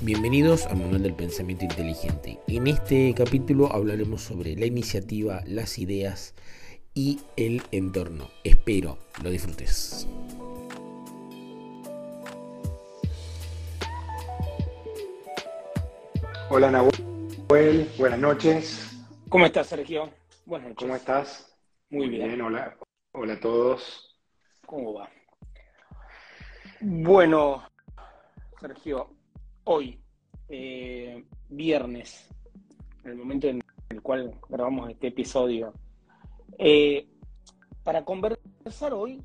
Bienvenidos al Manual del Pensamiento Inteligente. En este capítulo hablaremos sobre la iniciativa, las ideas y el entorno. Espero lo disfrutes. Hola Nahuel, buenas noches. ¿Cómo estás, Sergio? Buenas noches. ¿Cómo estás? Muy bien. Hola, hola a todos. ¿Cómo va? Bueno, Sergio, hoy, eh, viernes, en el momento en el cual grabamos este episodio, eh, para conversar hoy,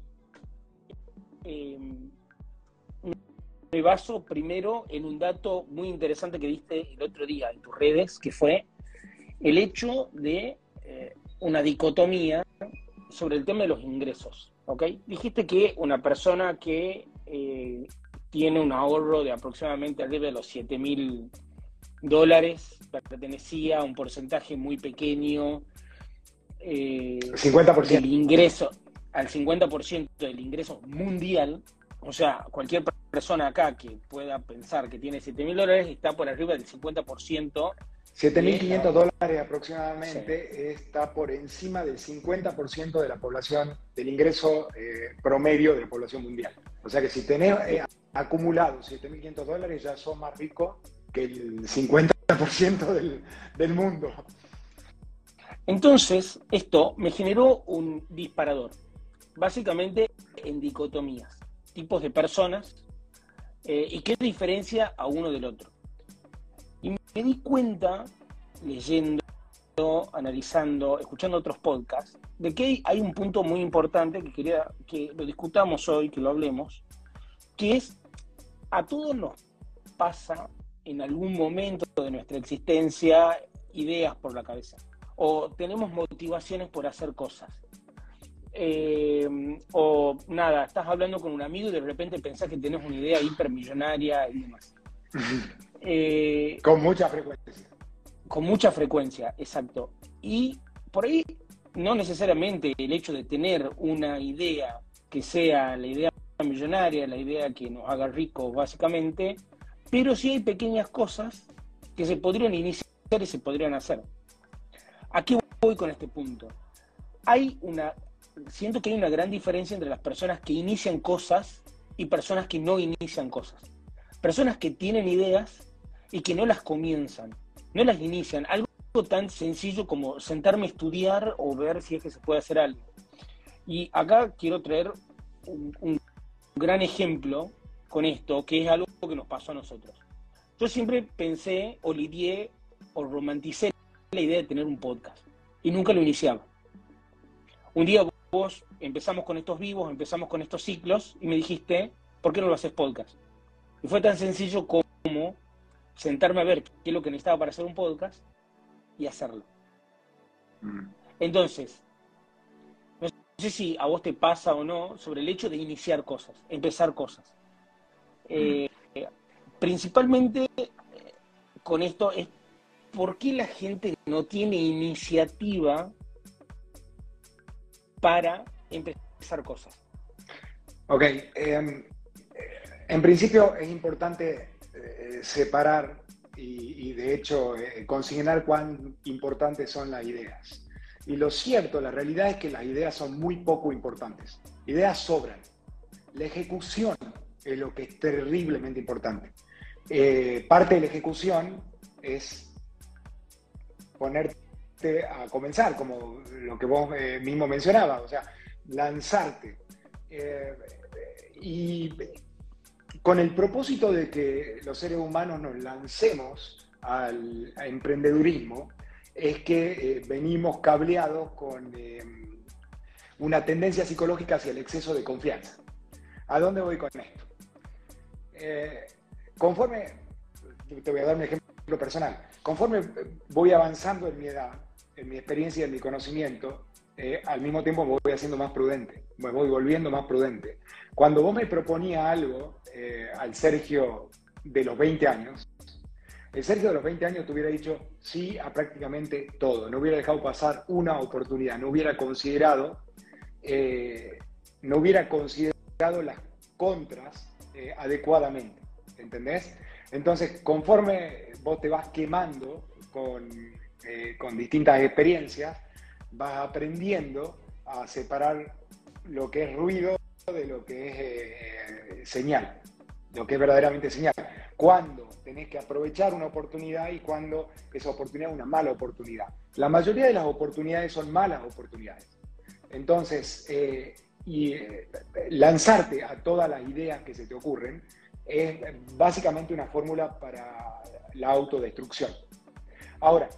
eh, me baso primero en un dato muy interesante que diste el otro día en tus redes, que fue el hecho de una dicotomía sobre el tema de los ingresos. ¿ok? Dijiste que una persona que eh, tiene un ahorro de aproximadamente arriba de los 7 mil dólares, pertenecía a un porcentaje muy pequeño eh, 50%. del ingreso, al 50% del ingreso mundial, o sea, cualquier persona acá que pueda pensar que tiene 7 mil dólares está por arriba del 50% 7.500 dólares aproximadamente está por encima del 50% de la población, del ingreso eh, promedio de la población mundial. O sea que si tenés eh, acumulado 7.500 dólares ya sos más rico que el 50% del, del mundo. Entonces, esto me generó un disparador, básicamente en dicotomías, tipos de personas eh, y qué diferencia a uno del otro. Y me di cuenta, leyendo, analizando, escuchando otros podcasts, de que hay un punto muy importante que quería que lo discutamos hoy, que lo hablemos, que es a todos nos pasa en algún momento de nuestra existencia ideas por la cabeza o tenemos motivaciones por hacer cosas. Eh, o nada, estás hablando con un amigo y de repente pensás que tenés una idea hipermillonaria y demás. Eh, con mucha frecuencia. Con mucha frecuencia, exacto. Y por ahí, no necesariamente el hecho de tener una idea que sea la idea millonaria, la idea que nos haga ricos básicamente, pero sí hay pequeñas cosas que se podrían iniciar y se podrían hacer. Aquí voy con este punto? Hay una, siento que hay una gran diferencia entre las personas que inician cosas y personas que no inician cosas. Personas que tienen ideas y que no las comienzan, no las inician. Algo tan sencillo como sentarme a estudiar o ver si es que se puede hacer algo. Y acá quiero traer un, gran ejemplo con esto, que es algo que nos pasó a nosotros. Yo siempre pensé o lidié o romanticé la idea de tener un podcast y nunca lo iniciaba. Un día vos empezamos con estos vivos, empezamos con estos ciclos y me dijiste, ¿por qué no lo haces podcast? Y fue tan sencillo como sentarme a ver qué es lo que necesitaba para hacer un podcast y hacerlo. Mm. Entonces, sé si a vos te pasa o no sobre el hecho de iniciar cosas, empezar cosas. Eh, principalmente eh, con esto es por qué la gente no tiene iniciativa para empezar cosas. Ok, em, en principio es importante eh, separar y, de hecho eh, consignar cuán importantes son las ideas. Y lo cierto, la realidad es que las ideas son muy poco importantes. Ideas sobran. La ejecución es lo que es terriblemente importante. Eh, parte de la ejecución es ponerte a comenzar, como lo que vos mismo mencionabas, o sea, lanzarte. y con el propósito de que los seres humanos nos lancemos al emprendedurismo, es que eh, venimos cableados con eh, una tendencia psicológica hacia el exceso de confianza. ¿A dónde voy con esto? Eh, conforme, te voy a dar un ejemplo personal, conforme voy avanzando en mi edad, en mi experiencia, en mi conocimiento, al mismo tiempo me voy haciendo más prudente, me voy volviendo más prudente. Cuando vos me proponías algo eh, al Sergio de los 20 años, el Sergio de los 20 años te hubiera dicho sí a prácticamente todo, no hubiera dejado pasar una oportunidad, no hubiera considerado, eh, no hubiera considerado las contras eh, adecuadamente, ¿entendés? Entonces, conforme vos te vas quemando con, eh, con distintas experiencias, vas aprendiendo a separar lo que es ruido de lo que es señal, lo que es verdaderamente señal. Cuando tenés que aprovechar una oportunidad y cuando esa oportunidad es una mala oportunidad. La mayoría de las oportunidades son malas oportunidades. Entonces, eh, y eh, lanzarte a todas las ideas que se te ocurren es básicamente una fórmula para la autodestrucción. Ahora,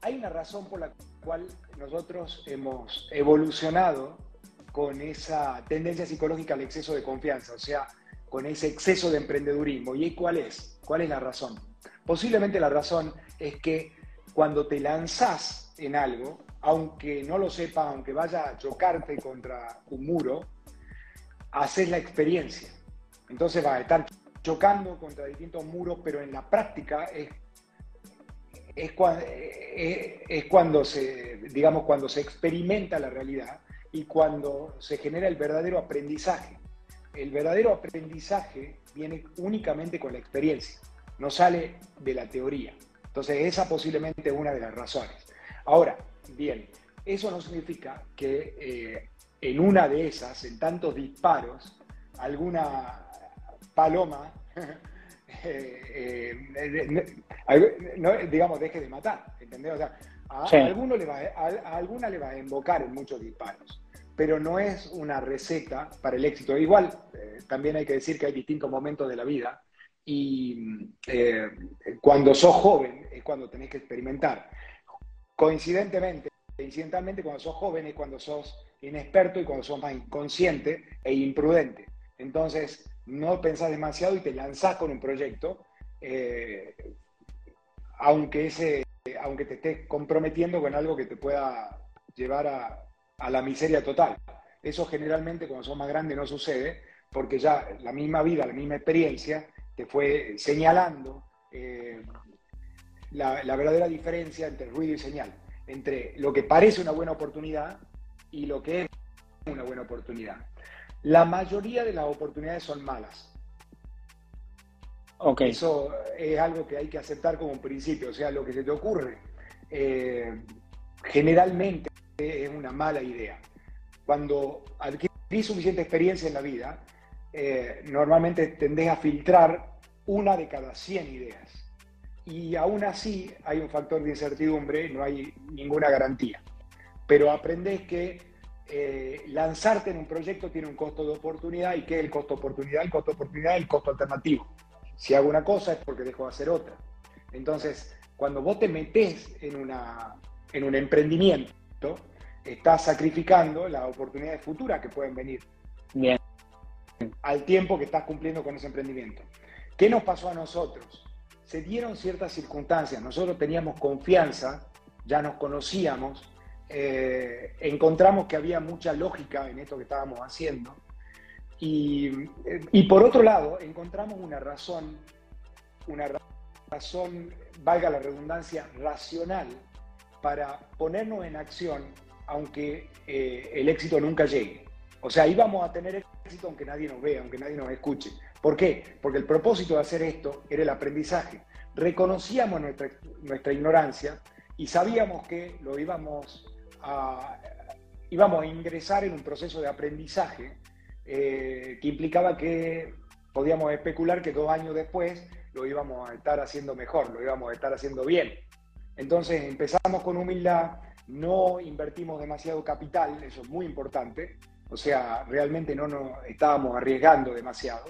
hay una razón por la cual nosotros hemos evolucionado con esa tendencia psicológica al exceso de confianza, o sea, con ese exceso de emprendedurismo. ¿Y cuál es? ¿Cuál es la razón? Posiblemente la razón es que cuando te lanzás en algo, aunque no lo sepas, aunque vaya a chocarte contra un muro, haces la experiencia. Entonces vas a estar chocando contra distintos muros, pero en la práctica es, es, cuando, es, cuando se, digamos, cuando se experimenta la realidad y cuando se genera el verdadero aprendizaje. El verdadero aprendizaje viene únicamente con la experiencia, no sale de la teoría. Entonces esa posiblemente es una de las razones. Ahora, bien, eso no significa que eh, en una de esas, en tantos disparos, alguna paloma, eh, eh, digamos, deje de matar, ¿entendés? A, alguno le va, a, alguna le va a invocar en muchos disparos, pero no es una receta para el éxito. Igual, también hay que decir que hay distintos momentos de la vida y cuando sos joven es cuando tenés que experimentar. Coincidentemente, incidentalmente cuando sos joven es cuando sos inexperto y cuando sos más inconsciente e imprudente. Entonces, no pensás demasiado y te lanzás con un proyecto, eh, aunque, ese, aunque te estés comprometiendo con algo que te pueda llevar a, la miseria total. Eso generalmente cuando sos más grande no sucede, porque ya la misma vida, la misma experiencia, te fue señalando eh, la, la verdadera diferencia entre ruido y señal entre lo que parece una buena oportunidad y lo que es una buena oportunidad. La mayoría de las oportunidades son malas. Okay. Eso es algo que hay que aceptar como un principio. O sea, lo que se te ocurre eh, generalmente es una mala idea. Cuando adquirís suficiente experiencia en la vida, eh, normalmente tendés a filtrar una de cada 100 ideas y aún así hay un factor de incertidumbre, no hay ninguna garantía. Pero aprendes que eh, lanzarte en un proyecto tiene un costo de oportunidad y que el costo de oportunidad, el costo de oportunidad el costo alternativo. Si hago una cosa es porque dejo de hacer otra. Entonces, cuando vos te metés en, una, en un emprendimiento, estás sacrificando las oportunidades futuras que pueden venir. Bien. Al tiempo que estás cumpliendo con ese emprendimiento. ¿Qué nos pasó a nosotros? se dieron ciertas circunstancias, nosotros teníamos confianza, ya nos conocíamos, eh, encontramos que había mucha lógica en esto que estábamos haciendo. Y, y, por otro lado, encontramos una razón, una razón, valga la redundancia, racional para ponernos en acción aunque eh, el éxito nunca llegue. O sea, íbamos a tener éxito aunque nadie nos vea, aunque nadie nos escuche. ¿Por qué? Porque el propósito de hacer esto era el aprendizaje. Reconocíamos nuestra, nuestra ignorancia y sabíamos que lo íbamos a, íbamos a ingresar en un proceso de aprendizaje eh, que implicaba que podíamos especular que dos años después lo íbamos a estar haciendo mejor, lo íbamos a estar haciendo bien. Entonces empezamos con humildad, no invertimos demasiado capital, eso es muy importante, o sea, realmente no nos estábamos arriesgando demasiado.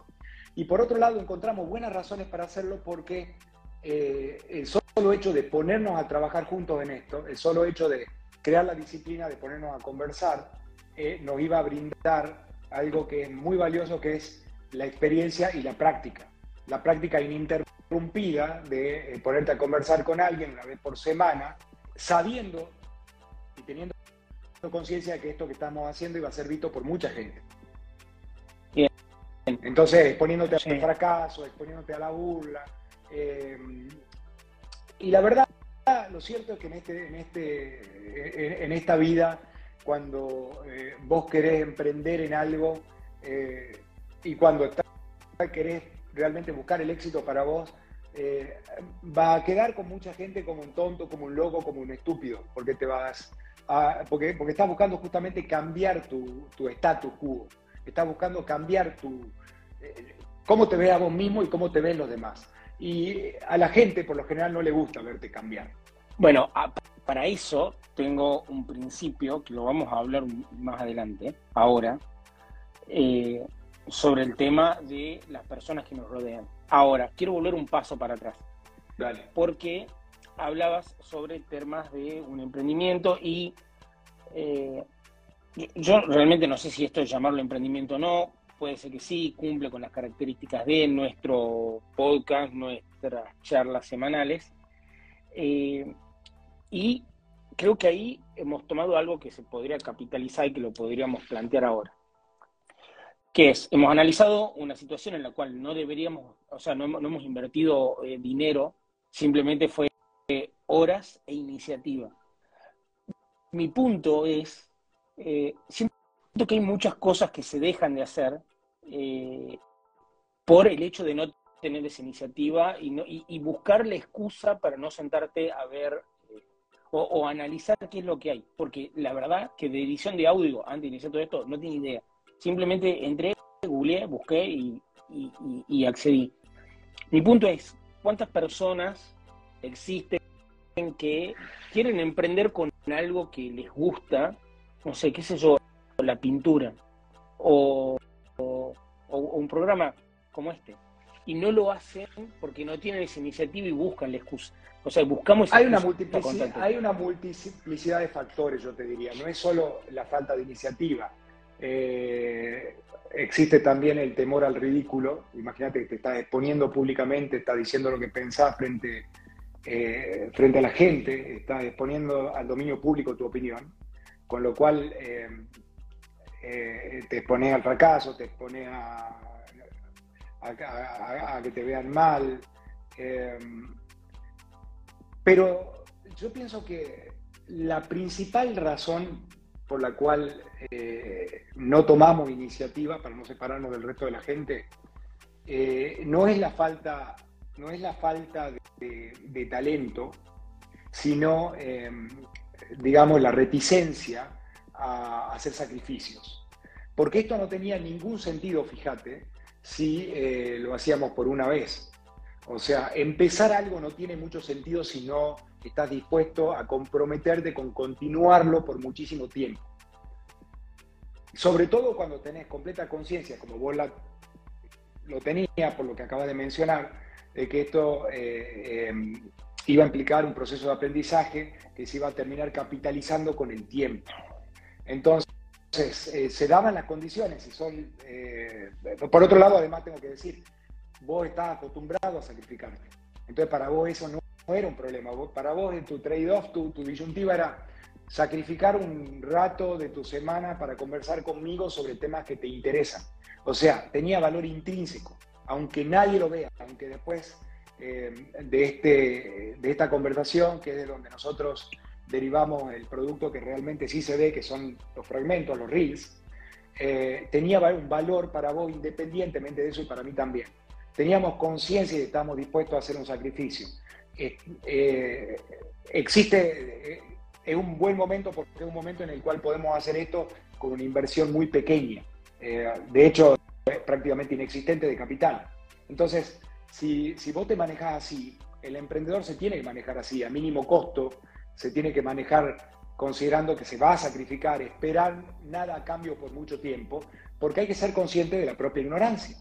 Y por otro lado, encontramos buenas razones para hacerlo porque eh, el solo hecho de ponernos a trabajar juntos en esto, el solo hecho de crear la disciplina, de ponernos a conversar, eh, nos iba a brindar algo que es muy valioso, que es la experiencia y la práctica. La práctica ininterrumpida de eh, ponerte a conversar con alguien una vez por semana, sabiendo y teniendo conciencia de que esto que estamos haciendo iba a ser visto por mucha gente. Entonces, exponiéndote al fracaso, exponiéndote a la burla. Eh, y la verdad, lo cierto es que en, este, en, este, en, esta vida, cuando eh, vos querés emprender en algo eh, y cuando querés realmente buscar el éxito para vos, eh, va a quedar con mucha gente como un tonto, como un loco, como un estúpido, porque te vas porque, porque estás buscando justamente cambiar tu, tu status quo, estás buscando cambiar tu, cómo te ves a vos mismo y cómo te ven los demás. Y a la gente por lo general no le gusta verte cambiar. Bueno, para eso tengo un principio que lo vamos a hablar más adelante, ahora, eh, sobre el tema de las personas que nos rodean. Ahora, quiero volver un paso para atrás. Dale. Porque hablabas sobre temas de un emprendimiento y eh, yo realmente no sé si esto es llamarlo emprendimiento o no, puede ser que sí, cumple con las características de nuestro podcast, nuestras charlas semanales. Eh, y creo que ahí hemos tomado algo que se podría capitalizar y que lo podríamos plantear ahora. Que es, hemos analizado una situación en la cual no deberíamos, o sea, no hemos, invertido eh, dinero, simplemente fue eh, horas e iniciativa. Mi punto es, eh, siento que hay muchas cosas que se dejan de hacer por el hecho de no tener esa iniciativa y, no, y buscar la excusa para no sentarte a ver o, analizar qué es lo que hay. Porque la verdad que de edición de audio, antes de iniciar todo esto, no tenía idea. Simplemente entré, googleé, busqué y, accedí. Mi punto es, ¿cuántas personas existen que quieren emprender con algo que les gusta? No sé, qué sé yo, la pintura o, o un programa como este. Y no lo hacen porque no tienen esa iniciativa y buscan la excusa. O sea, buscamos... Hay una, multiplicidad, hay una multiplicidad de factores, yo te diría. No es solo la falta de iniciativa. Eh, existe también el temor al ridículo. Imagínate que te estás exponiendo públicamente, estás diciendo lo que pensás frente, eh, frente a la gente, estás exponiendo al dominio público tu opinión, con lo cual eh, te expones al fracaso, te expones a, a, que te vean mal. Pero yo pienso que la principal razón por la cual eh, no tomamos iniciativa para no separarnos del resto de la gente eh, no es la falta, no es la falta de, talento, sino, em, digamos, la reticencia a hacer sacrificios. Porque esto no tenía ningún sentido, fíjate, si eh, lo hacíamos por una vez. O sea, empezar algo no tiene mucho sentido si no estás dispuesto a comprometerte con continuarlo por muchísimo tiempo. Sobre todo cuando tenés completa conciencia, como vos lo tenías por lo que acabas de mencionar, de que esto eh, eh, iba a implicar un proceso de aprendizaje que se iba a terminar capitalizando con el tiempo. Entonces, eh, se daban las condiciones y son, por otro lado, además tengo que decir, vos estás acostumbrado a sacrificarte. Entonces para vos eso no, era un problema. para vos en tu trade-off, tu, tu disyuntiva era sacrificar un rato de tu semana para conversar conmigo sobre temas que te interesan. O sea, tenía valor intrínseco, aunque nadie lo vea, aunque después eh, de, este, de esta conversación, que es de donde nosotros derivamos el producto que realmente sí se ve, que son los fragmentos, los reels, eh, tenía un valor para vos independientemente de eso y para mí también teníamos conciencia y estamos dispuestos a hacer un sacrificio. Eh, eh, existe, eh, es un buen momento porque es un momento en el cual podemos hacer esto con una inversión muy pequeña. de hecho, es prácticamente inexistente de capital. Entonces, si, si vos te manejas así, el emprendedor se tiene que manejar así, a mínimo costo, se tiene que manejar considerando que se va a sacrificar, esperar nada a cambio por mucho tiempo, porque hay que ser consciente de la propia ignorancia.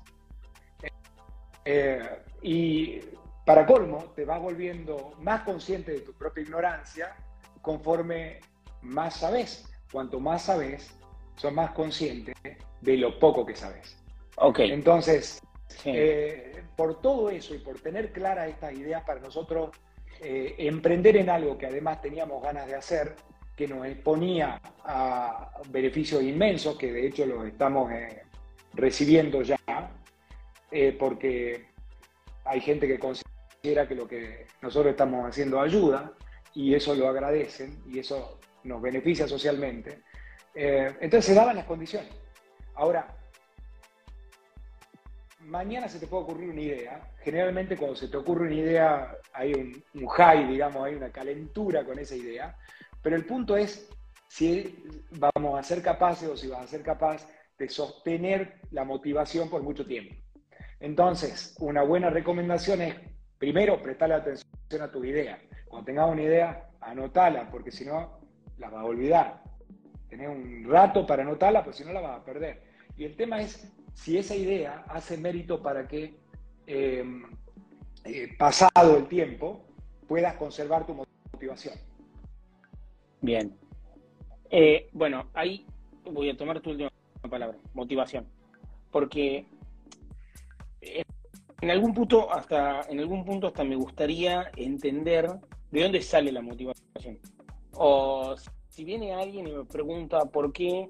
Eh, y para colmo, te vas volviendo más consciente de tu propia ignorancia conforme más sabes. Cuanto más sabes, son más consciente de lo poco que sabes. Ok. Entonces, eh, por todo eso y por tener claras estas ideas para nosotros, eh, emprender en algo que además teníamos ganas de hacer, que nos exponía a beneficios inmensos, que de hecho los estamos recibiendo ya, eh, porque hay gente que considera que lo que nosotros estamos haciendo ayuda y eso lo agradecen y eso nos beneficia socialmente. Eh, entonces se daban las condiciones. Ahora, mañana se te puede ocurrir una idea. Generalmente cuando se te ocurre una idea hay un, high, digamos, hay una calentura con esa idea. Pero el punto es si vamos a ser capaces o si vas a ser capaz de sostener la motivación por mucho tiempo. Entonces, una buena recomendación es, primero, prestarle atención a tu idea. Cuando tengas una idea, anotala, porque si no, la vas a olvidar. Tenés un rato para anotarla, pues si no, la vas a perder. Y el tema es si esa idea hace mérito para que, em, eh, pasado el tiempo, puedas conservar tu motivación. Bien. Eh, bueno, ahí voy a tomar tu última palabra, motivación. Porque en algún punto hasta en algún punto hasta me gustaría entender de dónde sale la motivación. O si viene alguien y me pregunta por qué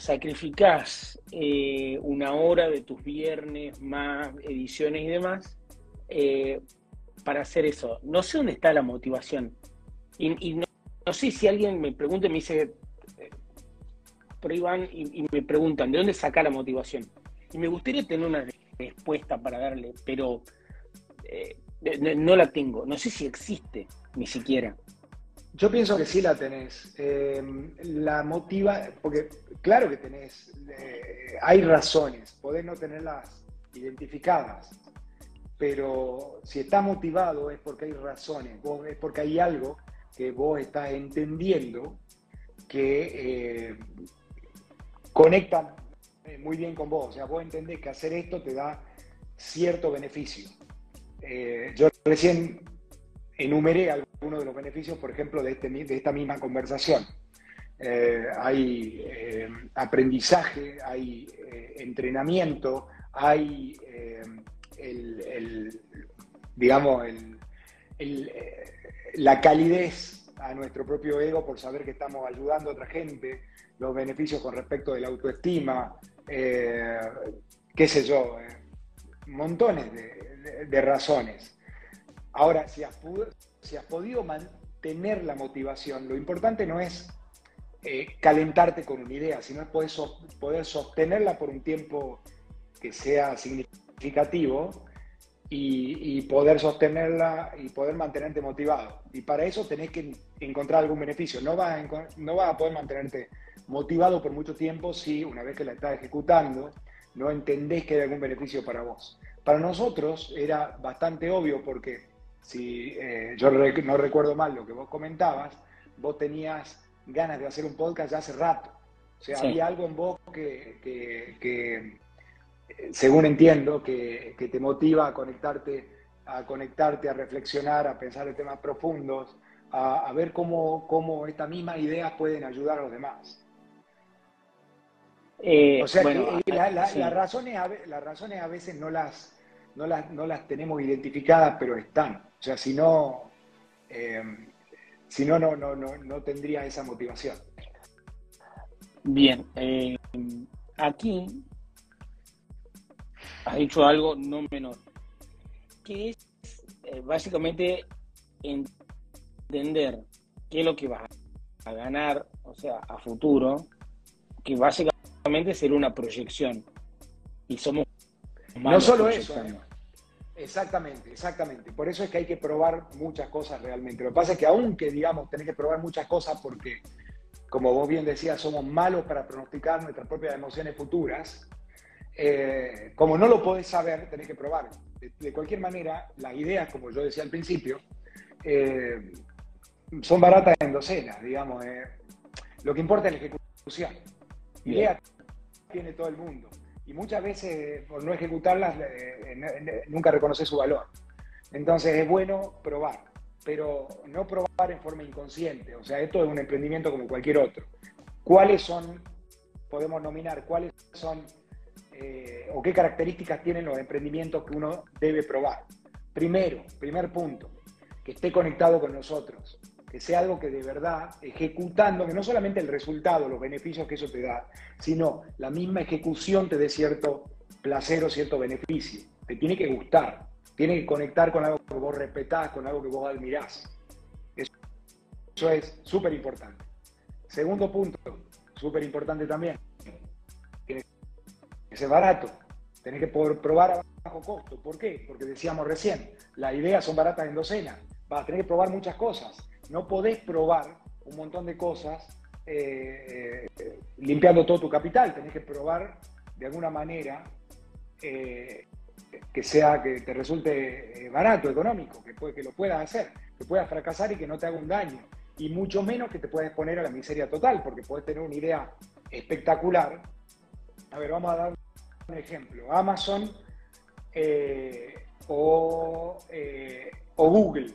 sacrificás eh, una hora de tus viernes más ediciones y demás eh, para hacer eso. No sé dónde está la motivación. Y, no, sé si alguien me pregunta y me dice, por ahí van y, me preguntan, ¿de dónde saca la motivación? Y me gustaría tener una respuesta para darle, pero eh, no la tengo. No sé si existe, ni siquiera. Yo pienso que sí la tenés. Eh, la motiva, porque claro que tenés, eh, hay razones, podés no tenerlas identificadas, pero si está motivado es porque hay razones, es porque hay algo que vos estás entendiendo que eh, muy bien con vos. O sea, vos entendés que hacer esto te da cierto beneficio. Eh, yo recién enumeré algunos de los beneficios, por ejemplo, de, este, esta misma conversación. Eh, hay aprendizaje, hay entrenamiento, hay digamos, la calidez a nuestro propio ego por saber que estamos ayudando a otra gente, los beneficios con respecto de la autoestima, eh, qué sé yo, eh, montones de, razones. Ahora, si has, podido mantener la motivación, lo importante no es eh, calentarte con una idea, sino es poder, poder sostenerla por un tiempo que sea significativo y, poder sostenerla y poder mantenerte motivado. Y para eso tenés que encontrar algún beneficio. No vas a, no vas a poder mantenerte motivado por mucho tiempo si una vez que la estás ejecutando no entendés que hay algún beneficio para vos. Para nosotros era bastante obvio porque si eh, yo no recuerdo mal lo que vos comentabas, vos tenías ganas de hacer un podcast ya hace rato. O sea, había algo en vos que, que, según entiendo, que, te motiva a conectarte, a conectarte, a reflexionar, a pensar en temas profundos, a, ver cómo, cómo estas mismas ideas pueden ayudar a los demás. Eh, o sea, las, razones las razones a veces no las, no las, no las tenemos identificadas, pero están. O sea, si no, eh, si no, no, no, no, tendría esa motivación. Bien, eh, aquí has dicho algo no menor, que es básicamente entender qué es lo que vas a ganar, o sea, a futuro, que básicamente ser una proyección. Y somos No solo eso. ¿Eh? Exactamente, exactamente. Por eso es que hay que probar muchas cosas realmente. Lo que pasa es que aunque, digamos, tenés que probar muchas cosas porque, como vos bien decías, somos malos para pronosticar nuestras propias emociones futuras, eh, como no lo podés saber, tenés que probar. De, cualquier manera, las ideas, como yo decía al principio, eh, son baratas en docenas, digamos. lo que importa es la ejecución. Idea tiene todo el mundo. Y muchas veces, por no ejecutarlas, nunca reconoce su valor. Entonces es bueno probar, pero no probar en forma inconsciente. O sea, esto es un emprendimiento como cualquier otro. ¿Cuáles son, podemos nominar, cuáles son eh, o qué características tienen los emprendimientos que uno debe probar? Primero, primer punto, que esté conectado con nosotros que sea algo que de verdad, ejecutando, que no solamente el resultado, los beneficios que eso te da, sino la misma ejecución te dé cierto placer o cierto beneficio. Te tiene que gustar, tiene que conectar con algo que vos respetás, con algo que vos admirás. Eso, es súper importante. Segundo punto, súper importante también, tiene que ser barato. tenés que poder probar a bajo costo. ¿Por qué? Porque decíamos recién, las ideas son baratas en docena. Vas a tener que probar muchas cosas. No podés probar un montón de cosas eh, eh, limpiando todo tu capital. Tenés que probar de alguna manera eh, que sea que te resulte barato, económico, que, lo puedas hacer, que puedas fracasar y que no te haga un daño. Y mucho menos que te puedas exponer a la miseria total, porque puedes tener una idea espectacular. A ver, vamos a dar un ejemplo. Amazon o Google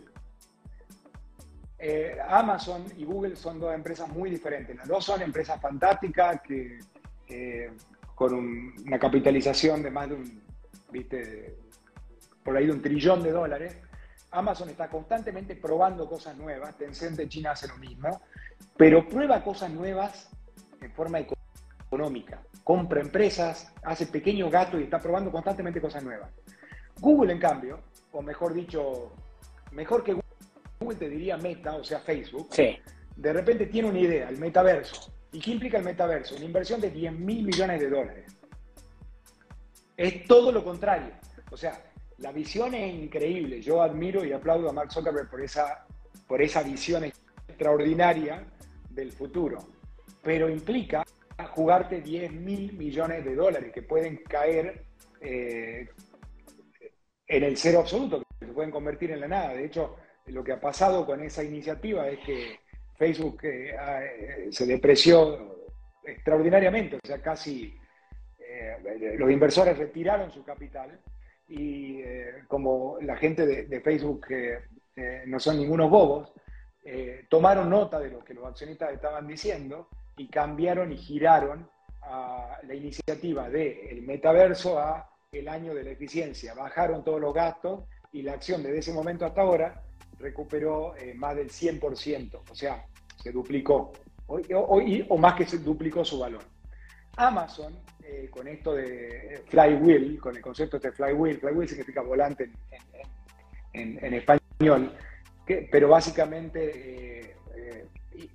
eh, Amazon y Google son dos empresas muy diferentes. Las dos son empresas fantásticas que con una capitalización de más de un, viste, por ahí de un trillón de dólares. Amazon está constantemente probando cosas nuevas. Tencent de China hace lo mismo, pero prueba cosas nuevas en forma económica. Compra empresas, hace pequeños gatos y está probando constantemente cosas nuevas. Google, en cambio, o mejor dicho, mejor que Google, Google te diría Meta, o sea, Facebook, de repente tiene una idea, el metaverso. ¿Y qué implica el metaverso? Una inversión de 10 mil millones de dólares. Es todo lo contrario. O sea, la visión es increíble. Yo admiro y aplaudo a Mark Zuckerberg por esa, por esa visión extraordinaria del futuro. Pero implica jugarte 10 mil millones de dólares que pueden caer eh, en el cero absoluto, que se pueden convertir en la nada. De hecho, lo que ha pasado con esa iniciativa es que Facebook eh, eh, se depreció extraordinariamente, o sea, casi eh, los inversores retiraron su capital y como la gente de, Facebook no son ningunos bobos, tomaron nota de lo que los accionistas estaban diciendo y cambiaron y giraron a la iniciativa del metaverso a el año de la eficiencia. Bajaron todos los gastos y la acción desde ese momento hasta ahora recuperó eh, más del 100%, o sea, se duplicó, o, o, más que se duplicó su valor. Amazon, eh, con esto de flywheel, con el concepto de flywheel, flywheel significa volante en, español, pero básicamente eh,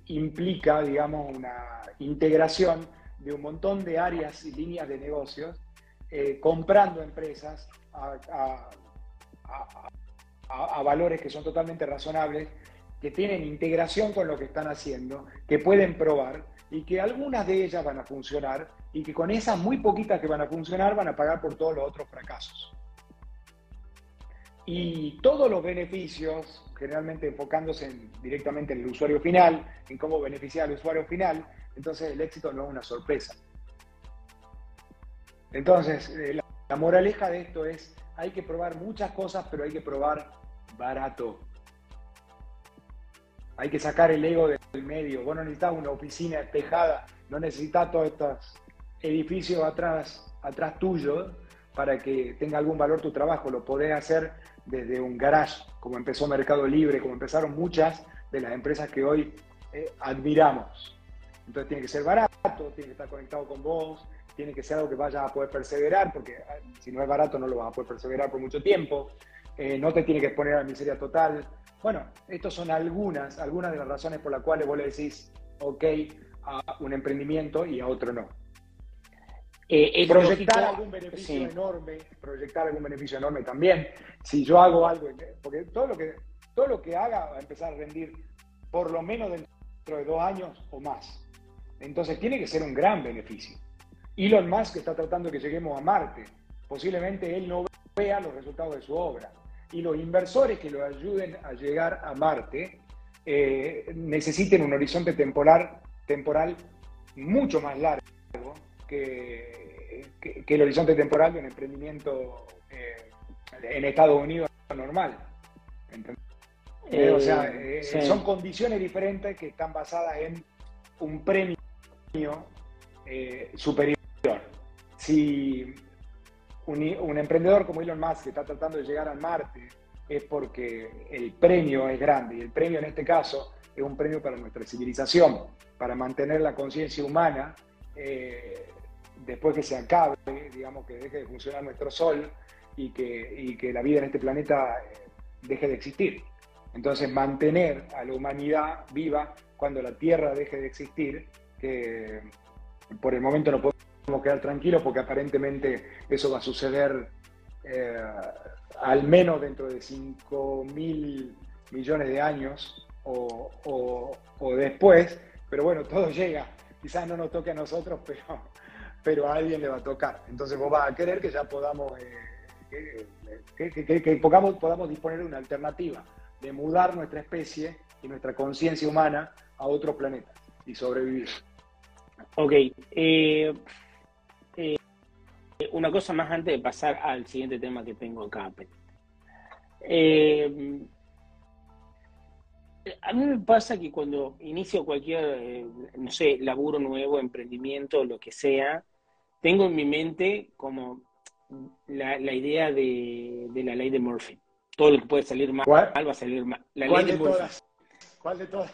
implica, digamos, una integración de un montón de áreas y líneas de negocios, comprando empresas a, valores que son totalmente razonables, que tienen integración con lo que están haciendo, que pueden probar y que algunas de ellas van a funcionar y que con esas muy poquitas que van a funcionar van a pagar por todos los otros fracasos. Y todos los beneficios, generalmente enfocándose directamente en el usuario final, en cómo beneficiar al usuario final, entonces el éxito no es una sorpresa. Entonces, eh, la moraleja de esto es, hay que probar muchas cosas, pero hay que probar barato. Hay que sacar el ego del medio. Vos no necesitas una oficina despejada, no necesitas todos estos edificios atrás, atrás tuyo para que tenga algún valor tu trabajo. Lo podés hacer desde un garage, como empezó Mercado Libre, como empezaron muchas de las empresas que hoy eh, admiramos. Entonces tiene que ser barato, tiene que estar conectado con vos, tiene que ser algo que vayas a poder perseverar, porque ah, si no es barato no lo vas a poder perseverar por mucho tiempo. Eh, no te tiene que exponer a la miseria total. Bueno, estas son algunas, algunas de las razones por las cuales vos le decís ok a un emprendimiento y a otro no. Eh, proyectar algún beneficio enorme, proyectar algún beneficio enorme también. Si yo hago algo, porque todo lo que, todo lo que haga va a empezar a rendir por lo menos dentro de dos años o más. Entonces tiene que ser un gran beneficio. Elon Musk está tratando de que lleguemos a Marte. Posiblemente él no vea los resultados de su obra y los inversores que lo ayuden a llegar a Marte eh, necesiten un horizonte temporal, temporal mucho más largo que, el horizonte temporal de un emprendimiento eh, en Estados Unidos normal. Eh, o sea, son condiciones diferentes que están basadas en un premio superior. Si un, emprendedor como Elon Musk está tratando de llegar al Marte es porque el premio es grande y el premio en este caso es un premio para nuestra civilización, para mantener la conciencia humana eh, después que se acabe, digamos que deje de funcionar nuestro Sol y que, que la vida en este planeta eh, deje de existir. Entonces mantener a la humanidad viva cuando la Tierra deje de existir, que por el momento no podemos quedar tranquilos porque aparentemente eso va a suceder eh, al menos dentro de 5 mil millones de años o, después, pero bueno, todo llega. Quizás no nos toque a nosotros, pero, pero a alguien le va a tocar. Entonces vos vas a querer que ya podamos, eh, que, podamos, podamos disponer de una alternativa de mudar nuestra especie y nuestra conciencia humana a otro planeta y sobrevivir. Ok. Eh, una cosa más antes de pasar al siguiente tema que tengo acá. Eh, a mí me pasa que cuando inicio cualquier, no sé, laburo nuevo, emprendimiento, lo que sea, tengo en mi mente como la, idea de, la ley de Murphy. Todo lo que puede salir mal, va a salir mal. La ley de, Todas? ¿Cuál de todas?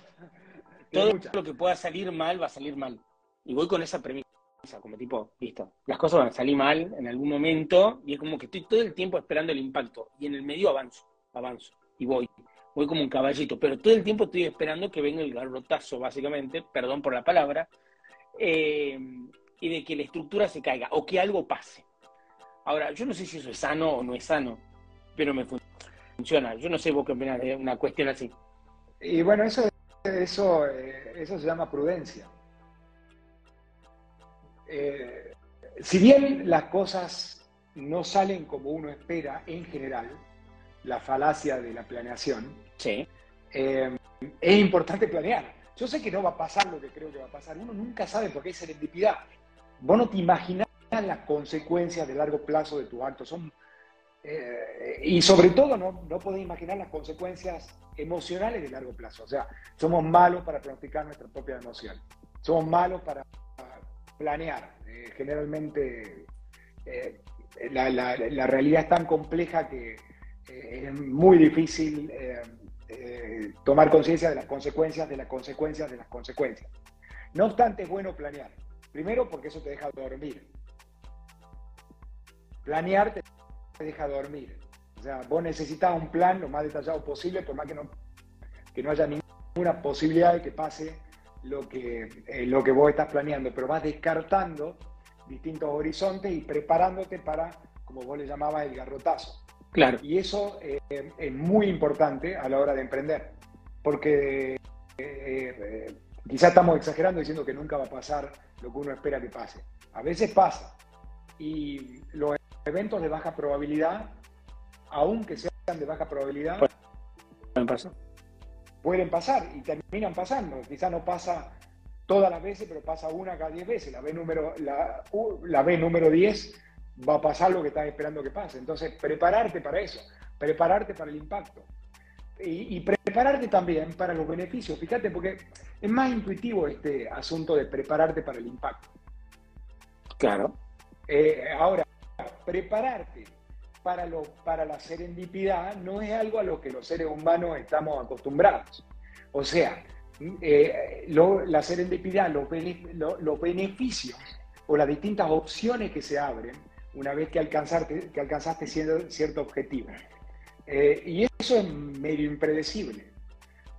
Todo lo que pueda salir mal va a salir mal. Y voy con esa premisa, como tipo, listo, las cosas van a salir mal en algún momento y es como que estoy todo el tiempo esperando el impacto y en el medio avanzo, avanzo y voy. Voy como un caballito, pero todo el tiempo estoy esperando que venga el garrotazo, básicamente, perdón por la palabra, eh, y de que la estructura se caiga o que algo pase. Ahora, yo no sé si eso es sano o no es sano, pero me funciona. Yo no sé vos qué opinas de una cuestión así. Y bueno, eso, eso, eh, eso se llama prudencia. Eh, si bien las cosas no salen como uno espera en general, la falacia de la planeación, sí. Eh, es importante planear. Yo sé que no va a pasar lo que creo que va a pasar. Uno nunca sabe porque hay serendipidad. Vos no te imaginas las consecuencias de largo plazo de tu acto. Son, eh, y sobre todo no, no podés imaginar las consecuencias emocionales de largo plazo. O sea, somos malos para pronosticar nuestra propia emoción. Somos malos para planear. Eh, generalmente eh, la, realidad es tan compleja que eh, es muy difícil tomar conciencia de las consecuencias de las consecuencias de las consecuencias. No obstante, es bueno planear. Primero porque eso te deja dormir. Planear te deja dormir. O sea, vos necesitas un plan lo más detallado posible, por más que no, que no haya ninguna posibilidad de que pase lo que, eh, lo que vos estás planeando, pero vas descartando distintos horizontes y preparándote para, como vos le llamabas, el garrotazo. Claro. Y eso eh, es muy importante a la hora de emprender, porque eh, quizás estamos exagerando diciendo que nunca va a pasar lo que uno espera que pase. A veces pasa. Y los eventos de baja probabilidad, aunque sean de baja probabilidad, pueden pasar pueden pasar y terminan pasando. Quizá no pasa todas las veces, pero pasa una cada diez veces. La B número, la, la B número 10 va a pasar lo que estás esperando que pase. Entonces, prepararte para eso, prepararte para el impacto. Y, prepararte también para los beneficios. Fíjate, porque es más intuitivo este asunto de prepararte para el impacto. Claro. Eh, ahora, prepararte para, la serendipidad no es algo a lo que los seres humanos estamos acostumbrados. O sea, eh, la serendipidad, los, los, beneficios o las distintas opciones que se abren una vez que, alcanzaste, que alcanzaste cierto, objetivo. Eh, y eso es medio impredecible.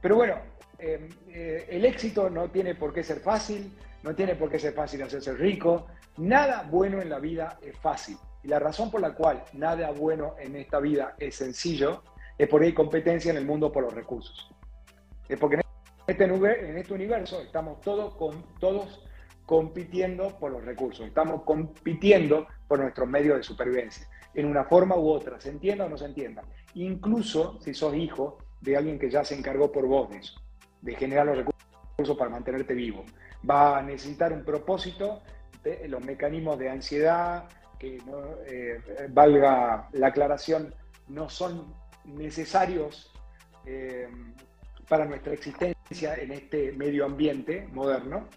Pero bueno, eh, el éxito no tiene por qué ser fácil, no tiene por qué ser fácil hacerse rico, nada bueno en la vida es fácil. Y la razón por la cual nada bueno en esta vida es sencillo es porque hay competencia en el mundo por los recursos. Es porque en este, en este universo estamos todos, con, todos compitiendo por los recursos, estamos compitiendo por nuestros medios de supervivencia, en una forma u otra, se entienda o no se entienda. Incluso si sos hijo de alguien que ya se encargó por vos de eso, de generar los recursos para mantenerte vivo. Va a necesitar un propósito, de los mecanismos de ansiedad, que no, eh, valga la aclaración, no son necesarios eh, para nuestra existencia en este medio ambiente moderno,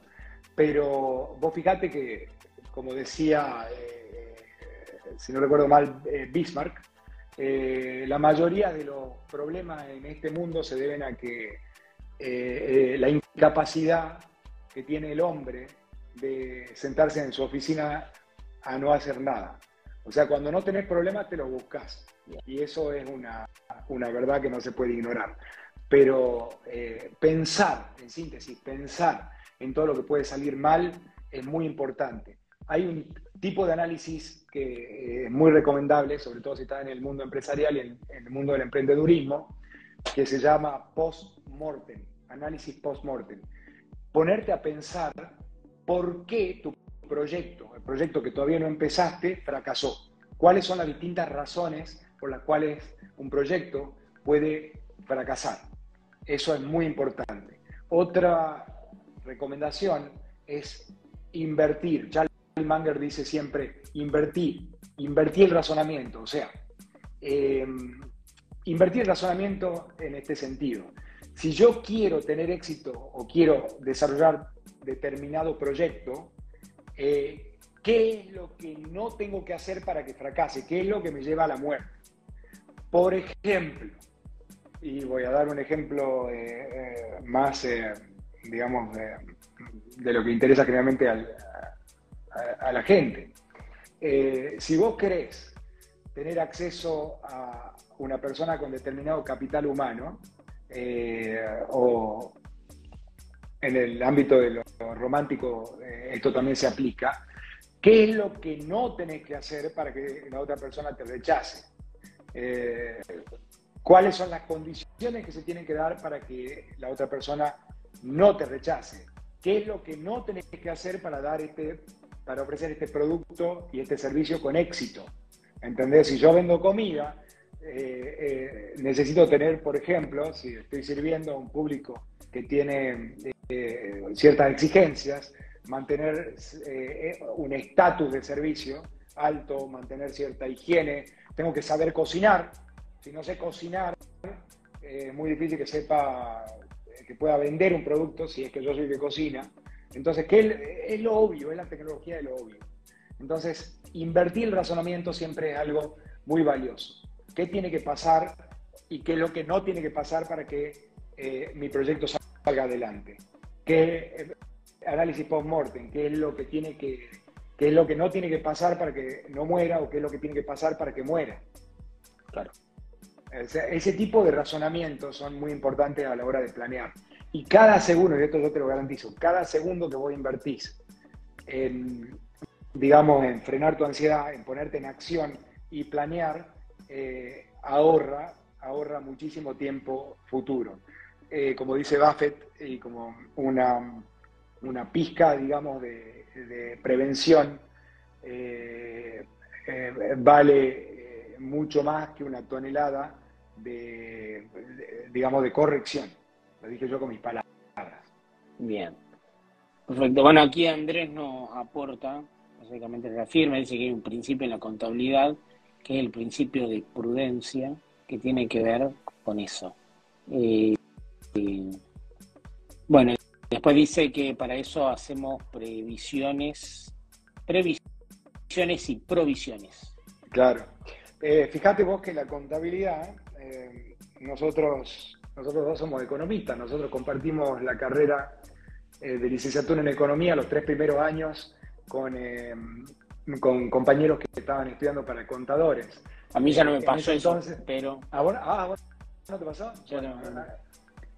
pero vos fíjate que, como decía, eh, si no recuerdo mal, Bismarck, la mayoría de los problemas en este mundo se deben a que la incapacidad que tiene el hombre de sentarse en su oficina a no hacer nada. O sea, cuando no tenés problemas, te lo buscas. Y eso es una, verdad que no se puede ignorar. Pero eh, pensar, en síntesis, pensar en todo lo que puede salir mal es muy importante. hay un tipo de análisis que es muy recomendable, sobre todo si está en el mundo empresarial y en, el mundo del emprendedurismo, que se llama post-mortem, análisis post-mortem. Ponerte a pensar por qué tu proyecto, el proyecto que todavía no empezaste, fracasó. ¿Cuáles son las distintas razones por las cuales un proyecto puede fracasar? Eso es muy importante. Otra recomendación es invertir. Charlie Manger dice siempre, invertir, invertir el razonamiento. O sea, eh, invertir el razonamiento en este sentido. Si yo quiero tener éxito o quiero desarrollar determinado proyecto, eh, ¿qué es lo que no tengo que hacer para que fracase? ¿Qué es lo que me lleva a la muerte? Por ejemplo, y voy a dar un ejemplo eh, eh, más, digamos, de lo que interesa generalmente a, la gente. si vos querés tener acceso a una persona con determinado capital humano, o en el ámbito de lo romántico eh, esto también se aplica. ¿Qué es lo que no tenés que hacer para que la otra persona te rechace? Eh, ¿Cuáles son las condiciones que se tienen que dar para que la otra persona no te rechace? ¿Qué es lo que no tenés que hacer para dar este, para ofrecer este producto y este servicio con éxito? ¿Entendés? Si yo vendo comida, eh, necesito tener, por ejemplo, si estoy sirviendo a un público que tiene eh, ciertas exigencias, mantener eh, un estatus de servicio alto, mantener cierta higiene, tengo que saber cocinar, si no sé cocinar, eh, es muy difícil que sepa, que pueda vender un producto si es que yo soy que cocina. Entonces, ¿qué es lo obvio? Es la tecnología de lo obvio. Entonces, invertir el razonamiento siempre es algo muy valioso. ¿Qué tiene que pasar y qué es lo que no tiene que pasar para que mi proyecto salga adelante? ¿Qué análisis post-mortem? ¿Qué es lo que tiene que, qué es lo que no tiene que pasar para que no muera o qué es lo que tiene que pasar para que muera? Claro. ese tipo de razonamientos son muy importantes a la hora de planear. Y cada segundo, y esto yo te lo garantizo, cada segundo que vos invertís en, digamos, en frenar tu ansiedad, en ponerte en acción y planear, eh, ahorra, ahorra muchísimo tiempo futuro. Eh, como dice Buffett, y como una, una pizca, digamos, de, prevención, eh, eh, vale mucho más que una tonelada de, digamos, de corrección. Lo dije yo con mis palabras. Bien. Perfecto. Bueno, aquí Andrés nos aporta, básicamente reafirma, dice que hay un principio en la contabilidad, que es el principio de prudencia, que tiene que ver con eso. Bueno, después dice que para eso hacemos previsiones, previsiones y provisiones. Claro. Eh, fíjate vos que la contabilidad, eh, nosotros, nosotros dos somos economistas, nosotros compartimos la carrera eh, de licenciatura en economía los tres primeros años con, con compañeros que estaban estudiando para contadores. A mí ya no me pasó eso, pero... ¿Ah, ah ¿no te pasó?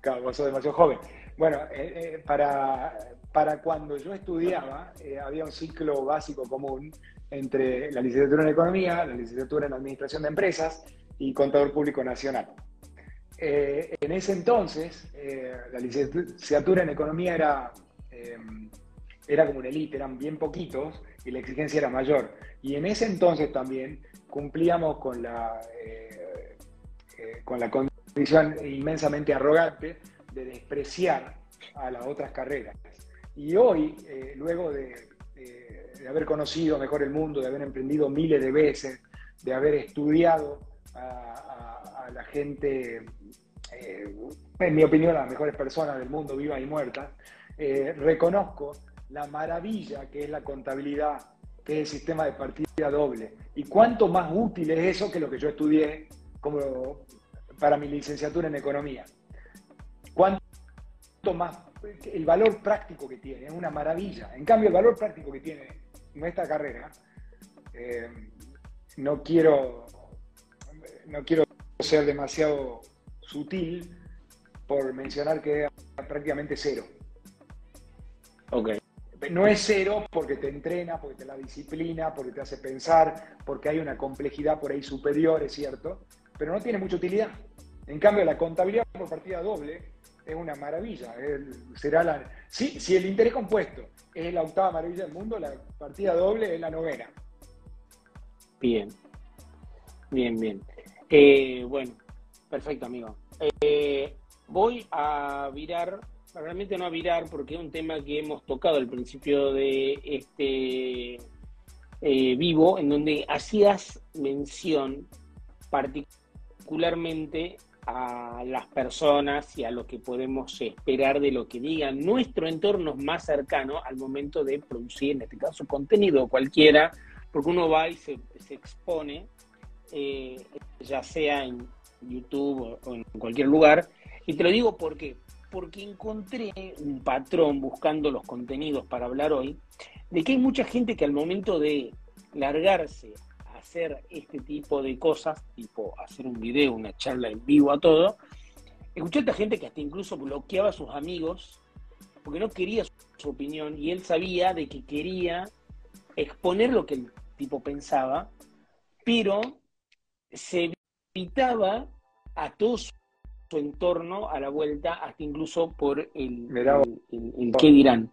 Claro, vos sos demasiado joven. Bueno, eh, eh, para, para cuando yo estudiaba, eh, había un ciclo básico común entre la licenciatura en Economía, la licenciatura en Administración de Empresas y Contador Público Nacional. en ese entonces, la licenciatura en Economía era, era como una elite, eran bien poquitos y la exigencia era mayor. Y en ese entonces también cumplíamos con la, con la visión inmensamente arrogante de despreciar a las otras carreras. Y hoy, eh, luego de, haber conocido mejor el mundo, de haber emprendido miles de veces, de haber estudiado a, la gente, eh, en mi opinión, las mejores personas del mundo, vivas y muertas, eh, reconozco la maravilla que es la contabilidad, que es el sistema de partida doble. Y cuánto más útil es eso que lo que yo estudié como para mi licenciatura en economía. ¿Cuánto más? El valor práctico que tiene, es una maravilla. En cambio, el valor práctico que tiene nuestra carrera, eh, no, quiero, no quiero ser demasiado sutil por mencionar que es prácticamente cero. Ok. no es cero porque te entrena, porque te la disciplina, porque te hace pensar, porque hay una complejidad por ahí superior, es cierto, pero no tiene mucha utilidad. En cambio, la contabilidad por partida doble es una maravilla. será la, si, si el interés compuesto es la octava maravilla del mundo, la partida doble es la novena. Bien, bien, bien. Eh, bueno, perfecto, amigo. Eh, voy a virar, realmente no a virar, porque es un tema que hemos tocado al principio de este eh, vivo, en donde hacías mención particularmente a las personas y a lo que podemos esperar de lo que digan nuestro entorno más cercano al momento de producir, en este caso, contenido cualquiera, porque uno va y se, expone, eh, ya sea en YouTube o, en cualquier lugar. Y te lo digo porque, porque encontré un patrón buscando los contenidos para hablar hoy, de que hay mucha gente que al momento de largarse hacer este tipo de cosas, tipo hacer un video, una charla en vivo a todo, escuché a esta gente que hasta incluso bloqueaba a sus amigos porque no quería su, opinión y él sabía de que quería exponer lo que el tipo pensaba, pero se evitaba a todo su, entorno a la vuelta, hasta incluso por el, el, qué dirán.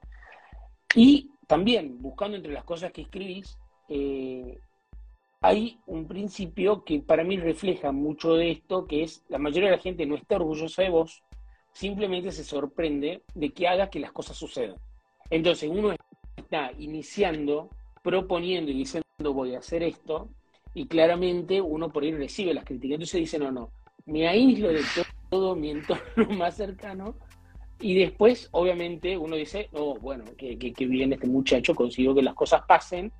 Y también, buscando entre las cosas que escribís, eh, hay un principio que para mí refleja mucho de esto, que es la mayoría de la gente no está orgullosa de vos, simplemente se sorprende de que haga que las cosas sucedan. Entonces uno está iniciando, proponiendo y diciendo voy a hacer esto, y claramente uno por ahí recibe las críticas. Entonces dice, no, no, me aíslo de todo, mi entorno más cercano, y después, obviamente, uno dice, no, bueno, que, que bien este muchacho, consiguió que las cosas pasen,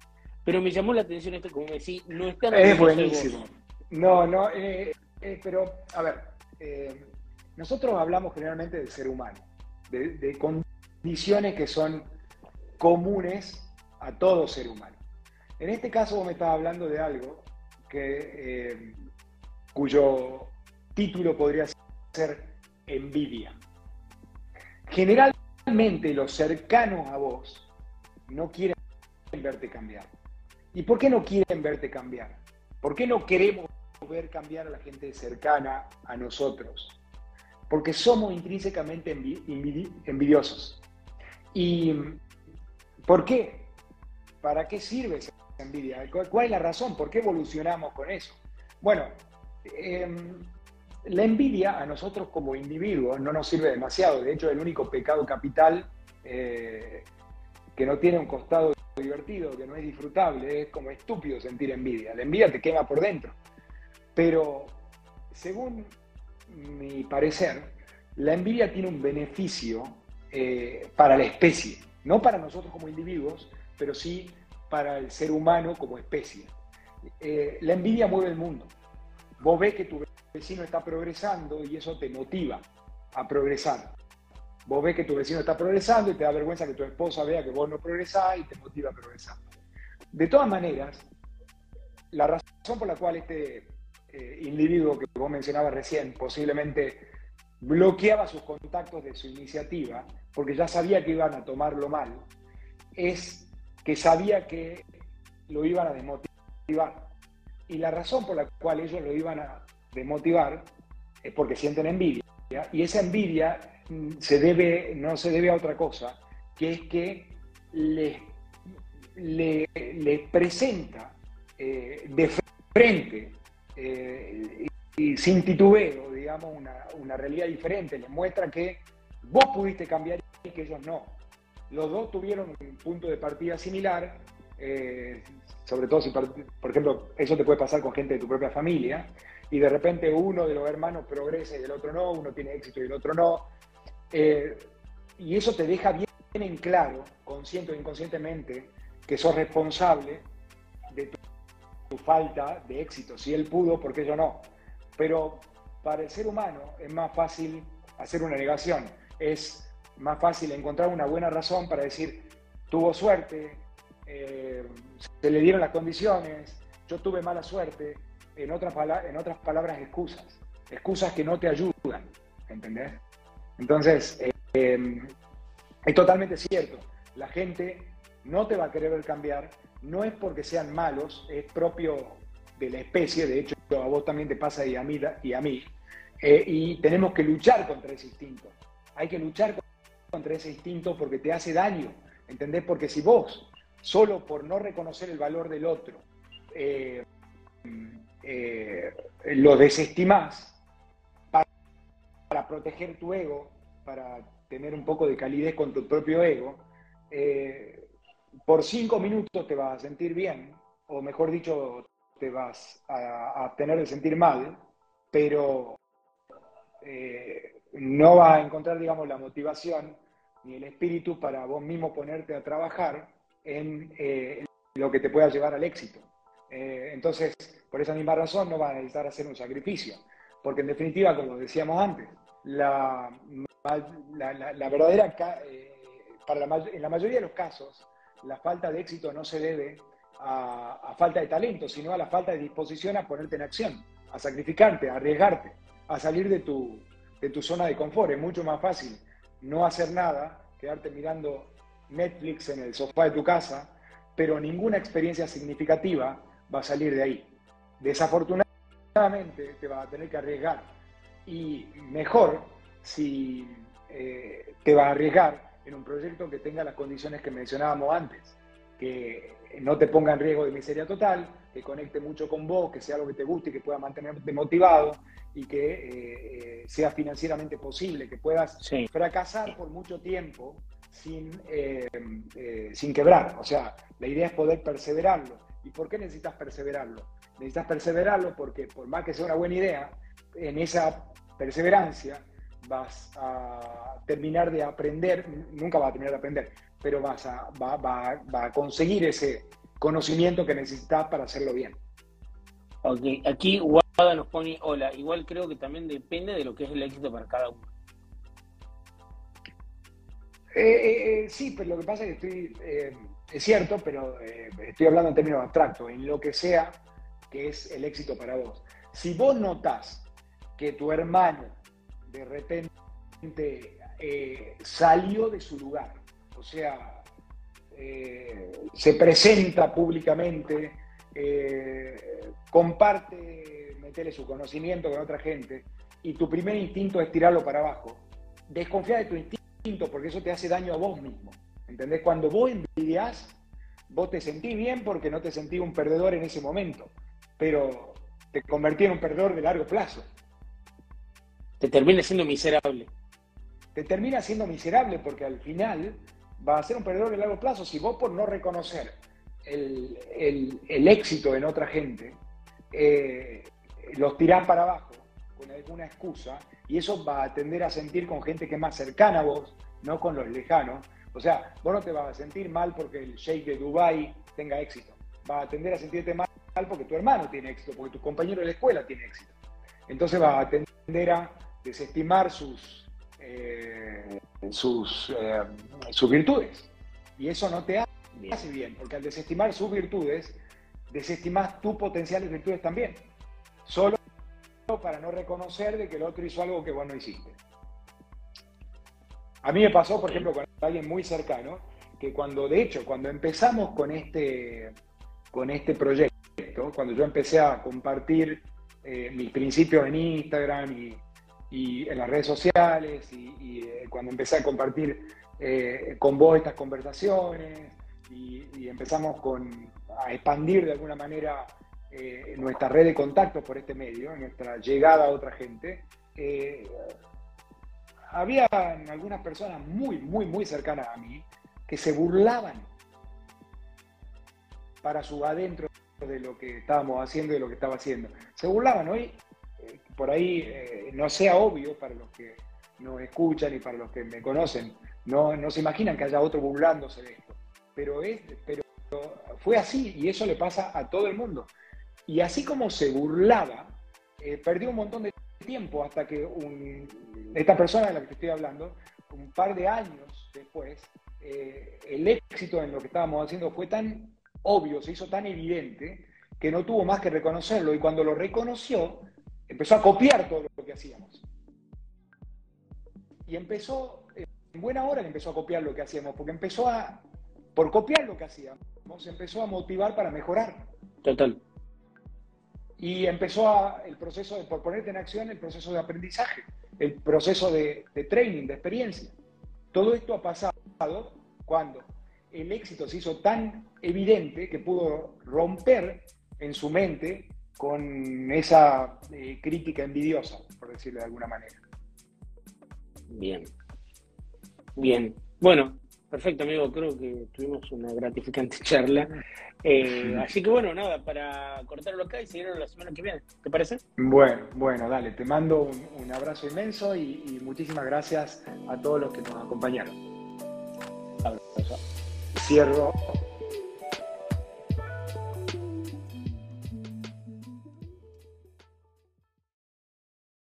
pero me llamó la atención esto, como decís, no está Es buenísimo. No, no, eh, eh, pero a ver, eh, nosotros hablamos generalmente del ser humano, de, condiciones que son comunes a todo ser humano. En este caso vos me estás hablando de algo que, cuyo título podría ser envidia. Generalmente los cercanos a vos no quieren verte cambiar. ¿Y por qué no quieren verte cambiar? ¿Por qué no queremos ver cambiar a la gente cercana a nosotros? Porque somos intrínsecamente envidiosos. ¿Y por qué? ¿Para qué sirve esa envidia? ¿Cuál es la razón? ¿Por qué evolucionamos con eso? Bueno, em, la envidia a nosotros como individuos no nos sirve demasiado. De hecho, el único pecado capital eh, que no tiene un costado divertido, que no es disfrutable, es como estúpido sentir envidia. La envidia te quema por dentro. Pero, según mi parecer, la envidia tiene un beneficio eh, para la especie, no para nosotros como individuos, pero sí para el ser humano como especie. Eh, la envidia mueve el mundo. Vos ves que tu vecino está progresando y eso te motiva a progresar. Vos ves que tu vecino está progresando y te da vergüenza que tu esposa vea que vos no progresás y te motiva a progresar. De todas maneras, la razón por la cual este eh, individuo que vos mencionabas recién posiblemente bloqueaba sus contactos de su iniciativa, porque ya sabía que iban a tomarlo mal, es que sabía que lo iban a desmotivar. Y la razón por la cual ellos lo iban a desmotivar es porque sienten envidia. Y esa envidia se debe, no se debe a otra cosa, que es que le, le, presenta eh, de frente eh, y sin titubeo, digamos, una, realidad diferente, le muestra que vos pudiste cambiar y que ellos no. Los dos tuvieron un punto de partida similar, eh, sobre todo si, por ejemplo, eso te puede pasar con gente de tu propia familia, y de repente uno de los hermanos progresa y el otro no, uno tiene éxito y el otro no, eh, y eso te deja bien en claro, consciente o inconscientemente, que sos responsable de tu, falta de éxito. Si él pudo, ¿por qué yo no? Pero para el ser humano es más fácil hacer una negación, es más fácil encontrar una buena razón para decir, tuvo suerte, eh, se le dieron las condiciones, yo tuve mala suerte, en otras, en otras palabras, excusas, excusas que no te ayudan, ¿entendés? Entonces, eh, es totalmente cierto. La gente no te va a querer cambiar, no es porque sean malos, es propio de la especie, de hecho a vos también te pasa y a mí, eh, y tenemos que luchar contra ese instinto. Hay que luchar contra ese instinto porque te hace daño, ¿entendés? Porque si vos, solo por no reconocer el valor del otro, eh, eh, lo desestimás para, proteger tu ego, para tener un poco de calidez con tu propio ego, por cinco minutos te vas a sentir bien, o mejor dicho, te vas a, tener de sentir mal, pero eh, no vas a encontrar, digamos, la motivación ni el espíritu para vos mismo ponerte a trabajar en eh, lo que te pueda llevar al éxito. Eh, entonces, por esa misma razón no vas a necesitar hacer un sacrificio, porque en definitiva, como decíamos antes, la, la, verdadera, para en la mayoría de los casos, la falta de éxito no se debe a, falta de talento, sino a la falta de disposición a ponerte en acción, a sacrificarte, a arriesgarte, a salir de tu, de tu zona de confort. Es mucho más fácil no hacer nada, quedarte mirando Netflix en el sofá de tu casa, pero ninguna experiencia significativa va a salir de ahí. Desafortunadamente te vas a tener que arriesgar y mejor si eh, te vas a arriesgar en un proyecto que tenga las condiciones que mencionábamos antes, que no te ponga en riesgo de miseria total, que conecte mucho con vos, que sea algo que te guste y que pueda mantenerte motivado y que eh, eh, sea financieramente posible, que puedas fracasar por mucho tiempo sin, eh, sin quebrar. O sea, la idea es poder perseverarlo. ¿Y por qué necesitas perseverarlo? Necesitas perseverarlo porque por más que sea una buena idea, en esa perseverancia vas a terminar de aprender, nunca vas a terminar de aprender, pero vas a, va, va, va a conseguir ese conocimiento que necesitas para hacerlo bien. Ok, aquí Guada nos pone, hola, igual creo que también depende de lo que es el éxito para cada uno. Eh, eh, eh sí, pero lo que pasa es que estoy, eh, es cierto, pero estoy hablando en términos abstractos, en lo que sea que es el éxito para vos. Si vos notás que tu hermano de repente salió de su lugar, o sea, eh, se presenta públicamente, eh, comparte, metele su conocimiento con otra gente, y tu primer instinto es tirarlo para abajo. Desconfía de tu instinto porque eso te hace daño a vos mismo. ¿Entendés? Cuando vos envidias, vos te sentís bien porque no te sentís un perdedor en ese momento, pero te convertí en un perdedor de largo plazo. Te termina siendo miserable. Te termina siendo miserable porque al final va a ser un perdedor de largo plazo si vos por no reconocer el, éxito en otra gente, eh, los tirás para abajo con alguna excusa y eso va a tender a sentir con gente que es más cercana a vos, no con los lejanos. O sea, vos no te vas a sentir mal porque el sheikh de Dubai tenga éxito. Va a tender a sentirte mal porque tu hermano tiene éxito, porque tu compañero de la escuela tiene éxito. Entonces va a tender a desestimar sus, eh, sus, eh, sus virtudes. Y eso no te hace bien, porque al desestimar sus virtudes, desestimas tus potenciales virtudes también. Solo para no reconocer de que el otro hizo algo que vos no hiciste. A mí me pasó, por ejemplo, con alguien muy cercano, que cuando, de hecho, cuando empezamos con este, con este proyecto, cuando yo empecé a compartir eh, mis principios en Instagram y, y en las redes sociales y, eh, cuando empecé a compartir eh, con vos estas conversaciones y, empezamos con, a expandir de alguna manera eh, nuestra red de contactos por este medio, nuestra llegada a otra gente, había algunas personas muy, muy, muy cercanas a mí que se burlaban para su adentro de lo que estábamos haciendo y de lo que estaba haciendo. Se burlaban, hoy por ahí eh, no sea obvio para los que nos escuchan y para los que me conocen, no, no se imaginan que haya otro burlándose de esto, pero, es, pero fue así y eso le pasa a todo el mundo. Y así como se burlaba, eh, perdió un montón de tiempo hasta que esta persona de la que te estoy hablando, un par de años después, eh, el éxito en lo que estábamos haciendo fue tan obvio, se hizo tan evidente, que no tuvo más que reconocerlo. Y cuando lo reconoció, empezó a copiar todo lo que hacíamos. Y empezó, eh, buena hora que empezó a copiar lo que hacíamos, porque empezó a, por copiar lo que hacíamos, empezó a motivar para mejorar. Total. Y empezó a, el proceso, de, por ponerte en acción, el proceso de aprendizaje, el proceso de, de training, de experiencia. Todo esto ha pasado cuando el éxito se hizo tan evidente que pudo romper en su mente con esa eh, crítica envidiosa, por decirlo de alguna manera. Bien. Bien. Bueno, perfecto, amigo. Creo que tuvimos una gratificante charla. Eh, así que bueno, nada, para cortarlo acá y seguirlo la semana que viene. ¿Te parece? Bueno, bueno, dale. Te mando un, abrazo inmenso y, y, muchísimas gracias a todos los que nos acompañaron. Abrazo. Cierro